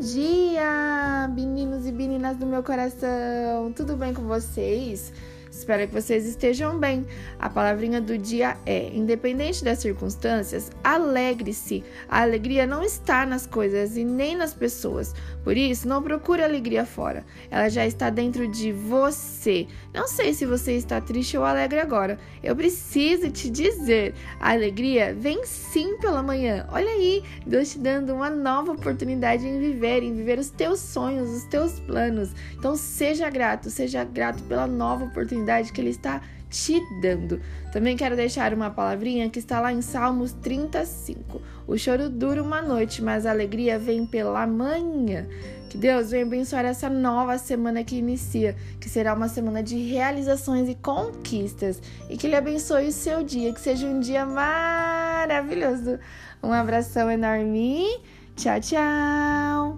dia, meninos e meninas do meu coração! Tudo bem com vocês? Espero que vocês estejam bem. A palavrinha do dia é: independente das circunstâncias, alegre-se. A alegria não está nas coisas e nem nas pessoas. Por isso, não procure alegria fora. Ela já está dentro de você. Não sei se você está triste ou alegre agora. Eu preciso te dizer: a alegria vem sim pela manhã. Olha aí, Deus te dando uma nova oportunidade em viver, em viver os teus sonhos, os teus planos. Então, seja grato, seja grato pela nova oportunidade oportunidade que Ele está te dando. Também quero deixar uma palavrinha que está lá em Salmos 35. O choro dura uma noite, mas a alegria vem pela manhã. Que Deus venha abençoar essa nova semana que inicia, que será uma semana de realizações e conquistas. E que Ele abençoe o seu dia, que seja um dia maravilhoso. Um abração enorme. Tchau, tchau.